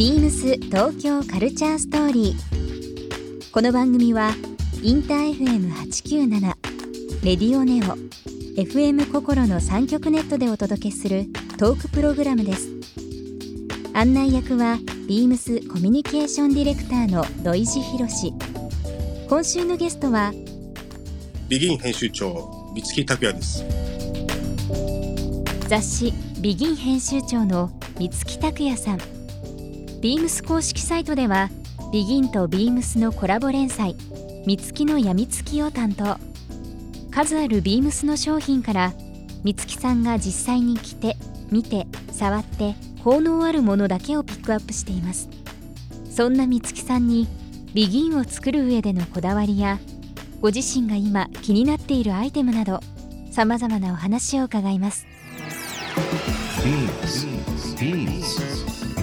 ビームス東京カルチャーストーリー。この番組はインター FM897 レディオネオ FM 心の三極ネットでお届けするトークプログラムです。案内役はビームスコミュニケーションディレクターの土井博志。今週のゲストはビギン編集長三月拓也です雑誌ビギン編集長の三月拓也さんビームス公式サイトではビギンとビームスのコラボ連載三月のやみつきを担当数あるビームスの商品から三月さんが実際に着て見て触って効能あるものだけをピックアップしていますそんな三月さんにビギンを作る上でのこだわりやご自身が今気になっているアイテムなどさまざまなお話を伺います Beams. Beams.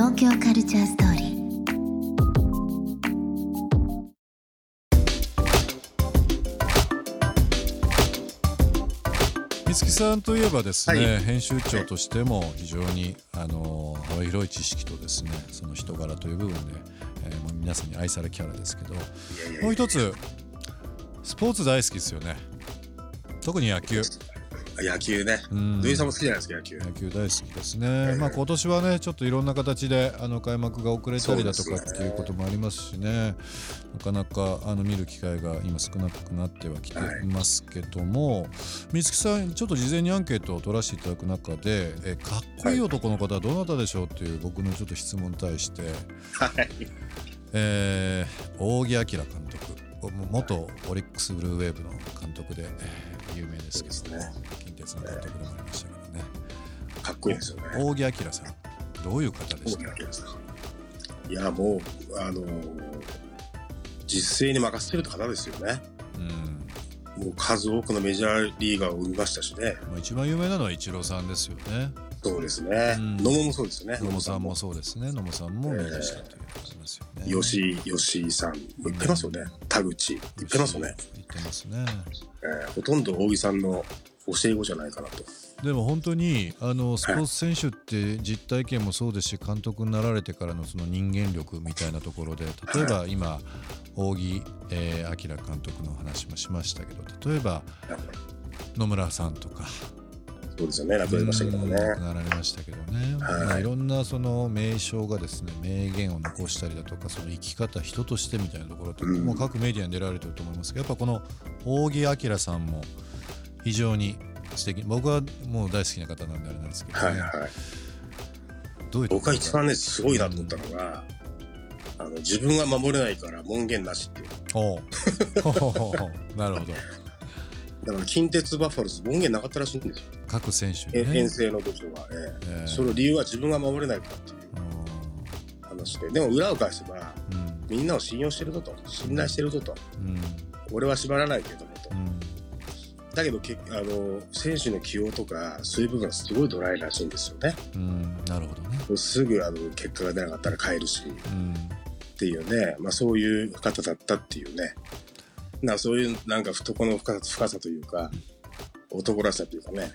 東京カルチャーストーリー。三月さんといえばですね、はい。編集長としても非常にあの幅広い知識とですねその人柄という部分で、えーもう皆さんに愛されキャラですけどもう一つスポーツ大好きですよね。特に野球野球ね。うん。土井さんも好きじゃないですか野球。野球大好きですね、まあ、今年はねちょっといろんな形であの開幕が遅れたりだとかっていうこともありますしね。なかなかあの見る機会が今少なくなってはきてい。ますけども、三月さんちょっと事前にアンケートを取らせていただく中でえかっこいい男の方はどなたでしょうっていう僕のちょっと質問に対して、はい。えー、扇明監督元オリックスブルーウェーブの監督で、えー有名ですけども、近鉄の監督でもありましたからね。かっこいいですよね。扇明さんどういう方でした？いやもうあの実勢に任せてる方ですよね。うん。もう数多くのメジャーリーガーを生みましたしね。まあ、一番有名なのはイチローさんですよね。そうですね。うん。野茂もそうですよね。野茂さんもそうですね。野茂さんも明治したということですよね。吉井吉井さん言ってますよね田口言ってますよね、言ってますね。えーほとんど扇さんの教え子じゃないかなと。でも本当にあのスポーツ選手って実体験もそうですし監督になられてからのその人間力みたいなところで例えば今扇えー明監督の話もしましたけど例えば野村さんとかそうですよね。亡くなりましたけどもね。うん。亡くなられましたけどね、はい。まあ、いろんなその名称がですね名言を残したりだとかその生き方人としてみたいなところとか、うん。もう各メディアに出られてると思いますけどやっぱこの扇明さんも非常に素敵。僕はもう大好きな方なんであれなんですけど、ね。はいはい。どうい僕が一番ねすごいなと思ったのが、あの自分が守れないから門限なしっていう。おう。なるほど。だから近鉄バファローズ門限なかったらしいんですよ、各選手にね。え遠征の時は、ええええその理由は自分が守れないからっていう話で。でも裏を返せばうん。みんなを信用してるぞと。信頼してるぞと。うん。俺は縛らないけどもと。うん。だけどけあの選手の起用とかそういう部分がすごいドライらしいんですよね。うん。なるほどね。すぐあの結果が出なかったら帰るし。うん。っていうね、まあ、そういう方だったっていうね。なそういうなんか懐の深さ深さというか男らしさというかね、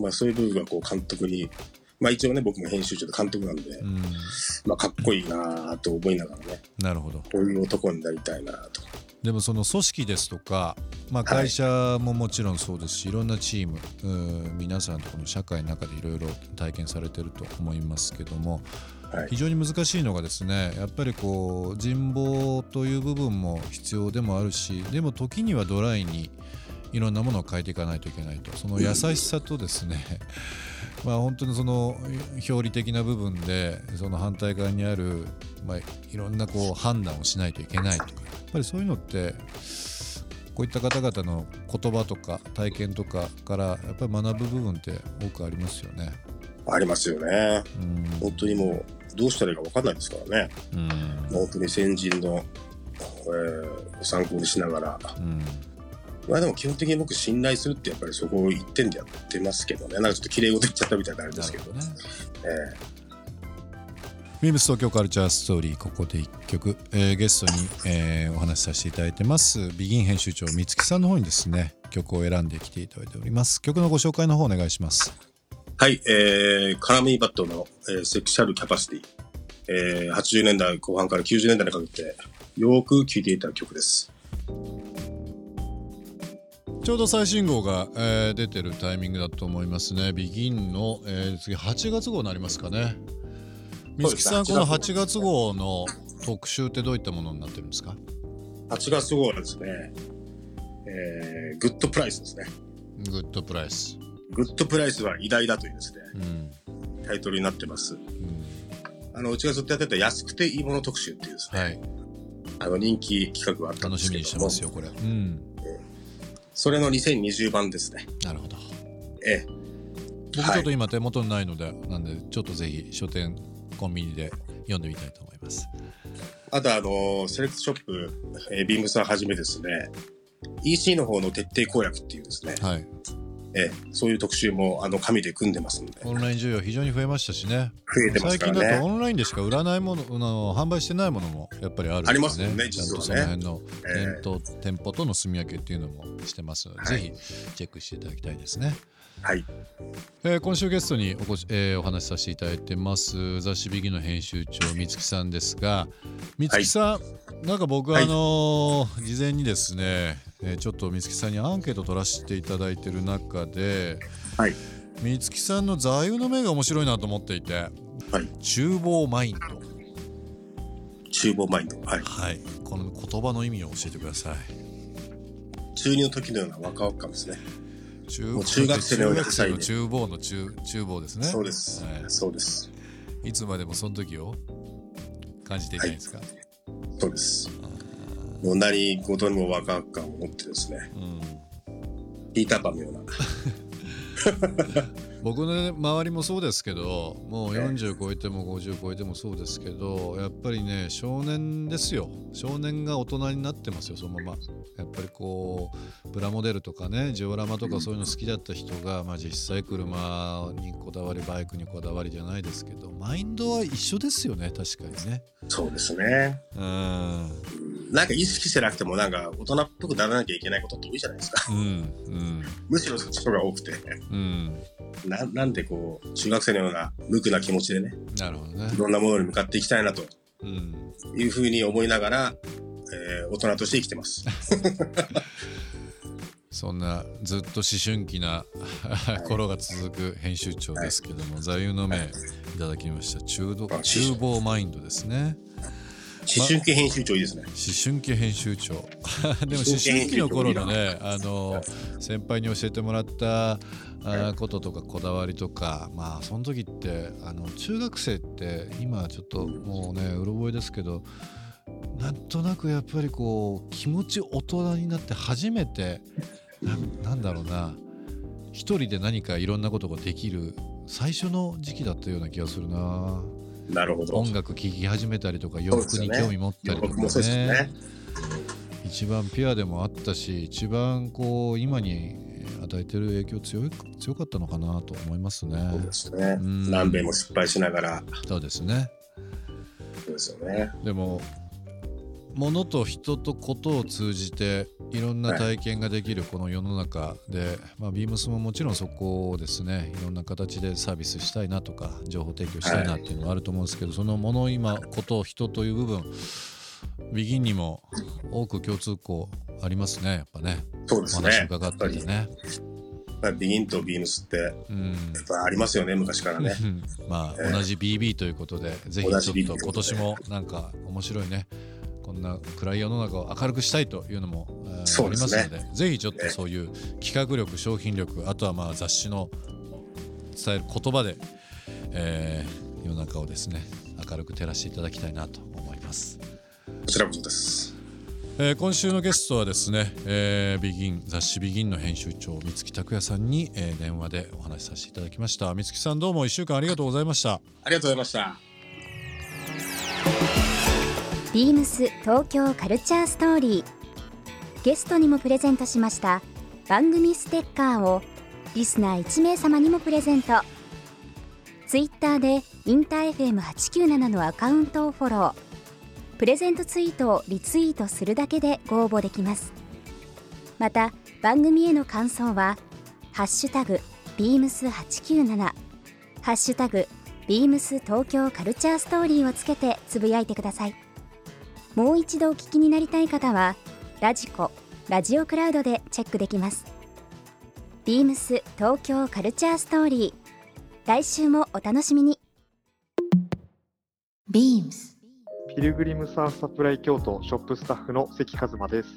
まあ、そういう部分がこう監督に、まあ、一応ね僕も編集長で監督なんで、うん。まあ、かっこいいなと思いながらね。なるほど。こういう男になりたいなと。でもその組織ですとか、まあ、会社ももちろんそうですし、い、ろんなチームうん皆さんとこの社会の中でいろいろ体験されてると思いますけどもはい。非常に難しいのがですねやっぱりこう人望という部分も必要でもあるしでも時にはドライにいろんなものを変えていかないといけないとその優しさとですね、まあ本当にその表裏的な部分でその反対側にある、まあ、いろんなこう判断をしないといけないとかやっぱりそういうのってこういった方々の言葉とか体験とかからやっぱり学ぶ部分って多くありますよね。ありますよね。うん本当にもうどうしたらいいか分かんないですからね。うん本当に先人の、えー参考にしながら。うんまあでも基本的に僕信頼するってやっぱりそこを一点でやってますけどね。なんかちょっと綺麗事言っちゃったみたいになるんですけど。どねえビームス東京カルチャーストーリーここで一曲、えーゲストに、えーお話しさせていただいてますビギン編集長三月さんの方にですね曲を選んできていただいております曲のご紹介の方お願いしますーはい、えー、カラミーバットの、えーセクシャルキャパシティ。えー、80年代後半から90年代にかけてよーく聴いていた曲です。ちょうど最新号が、えー出てるタイミングだと思いますね。ビギンの、えー次8月号になりますかね。三月さんこの8月号。の特集ってどういったものになってるんですか？8月号はですね、えー、グッドプライスですね。グッドプライス。グッドプライスは偉大だというですね、うん、タイトルになってます。うん、あの、うちがずっとやってた安くていいもの特集っていうですね、はい。あの人気企画があったんですけど楽しみにしてますよこれ。うんそれの2020版ですね。なるほど。ええ。僕ちょっと今手元にないので、なんでちょっとぜひ書店コンビニで読んでみたいと思います。あとあの、セレクトショップ、えービームスははじめですね、EC の方の徹底攻略っていうですね、はいええ、そういう特集もあの紙で組んでますので、オンライン需要非常に増えましたしね。増えてます最からね。近だとオンラインでしか売らないものあの販売してないものもやっぱりあるんでありますもんねちゃんとそ実はね。の辺のええ。店頭、店舗との住み分けっていうのもしてますので、はい。ぜひチェックしていただきたいですね、はい。えー今週ゲストにおこし、えーお話しさせていただいてます雑誌ビギの編集長三月さんですが三月さん、なんか僕ははいあのー事前にですね、えーちょっと三月さんにアンケート取らせていただいてる中ではい。三月さんの座右の銘が面白いなと思っていてはい。厨房マインド厨房マインド。はい。はいこの言葉の意味を教えてください中二の時のような若々感ですね。中中学生の厨房の厨厨房ですねそうです。はそうです。い、いつまでもその時を感じていたいですか、そうです。もう何事にも若々感を持ってですね、うんピーターパンのような。僕の、ね、周りもそうですけどもうええ40超えても50超えてもそうですけどやっぱりね少年ですよ。少年が大人になってますよそのまま。やっぱりこうプラモデルとかねジオラマとかそういうの好きだった人が、まあ、実際車にこだわりバイクにこだわりじゃないですけどマインドは一緒ですよね確かにね。そうですね。うんなんか意識してなくてもなんか大人っぽくならなきゃいけないことって多いじゃないですか。うんうん。むしろそっちの方が多くて。うん。ななんでこう、中学生のような無垢な気持ちでね、なるほどね。いろんなものに向かっていきたいなと。うん。いうふうに思いながら、えー大人として生きてます。そんなずっと思春期な頃が続く編集長ですけども、座右の銘い。ただきました。中度あ厨房マインドですね思春期編集長いいですね。思春期編集長。でも思思春期の頃の編ねあの先輩に教えてもらったあーこととかこだわりとかまあその時ってあの中学生って今ちょっともうねうろ覚えですけどなんとなくやっぱりこう気持ち大人になって初めてななんだろうな一人で何かいろんなことができる最初の時期だったような気がするななるほど。音楽聴き始めたりとか洋服に興味持ったりとか僕もそうですよね。一番ピュアでもあったし一番こう今に与えてる影響強い強かったのかなと思いますねそうですねう。ん何べんも失敗しながら、そうですねそうですよね。でも物と人とことを通じていろんな体験ができるこの世の中で、まあ、ビームスももちろんそこをですねいろんな形でサービスしたいなとか情報提供したいなっていうのはあると思うんですけど、その物今こと人という部分ビギンにも多く共通項ありますねやっぱね。おそうですね。話伺っててね。まあビギンとビームスって、やっうんぱありますよね、昔からね。うん。まあ、ええ。同じ BB ということで、ぜひちょっと今年もなんか面白いね、こんな暗い世の中を明るくしたいというのも、えーありそうでねますすので、ぜひちょっとそういう企画力、商品力、あとはまあ雑誌の伝える言葉で、えー世の中をですね、明るく照らしていただきたいなと思います。こちらこそです。えー今週のゲストはですね、えービギン雑誌ビギンの編集長三月拓也さんに、えー電話でお話しさせていただきました三月さんどうも1週間ありがとうございましたありがとうございました。ビームス東京カルチャーストーリーゲストにもプレゼントしました。番組ステッカーをリスナー1名様にもプレゼント。ツイッターでインター FM897 のアカウントをフォロー。プレゼントツイートをリツイートするだけでご応募できます。また番組への感想は「ハッシュタグビームス897」「ハッシュタグビームス東京カルチャーストーリー」をつけてつぶやいてください。もう一度お聞きになりたい方はラジコラジオクラウドでチェックできますビームス東京カルチャーストーリー来週もお楽しみに beams ピルグリムサーサプライ京都ショップスタッフの関和馬です。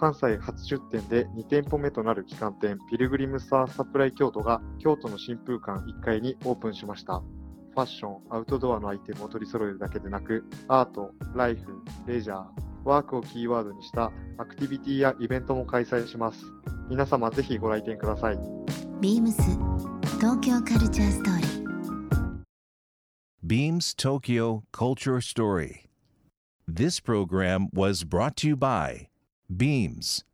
関西初出店で2店舗目となる旗艦店ピルグリムサーサプライ京都が京都の新風館1階にオープンしました。ファッション、アウトドアのアイテムを取り揃えるだけでなく、アート、ライフ、レジャー、ワークをキーワードにしたアクティビティやイベントも開催します。皆様ぜひご来店ください。beams 東京カルチャーストーリー Beams Tokyo Culture Story. This program was brought to you by Beams.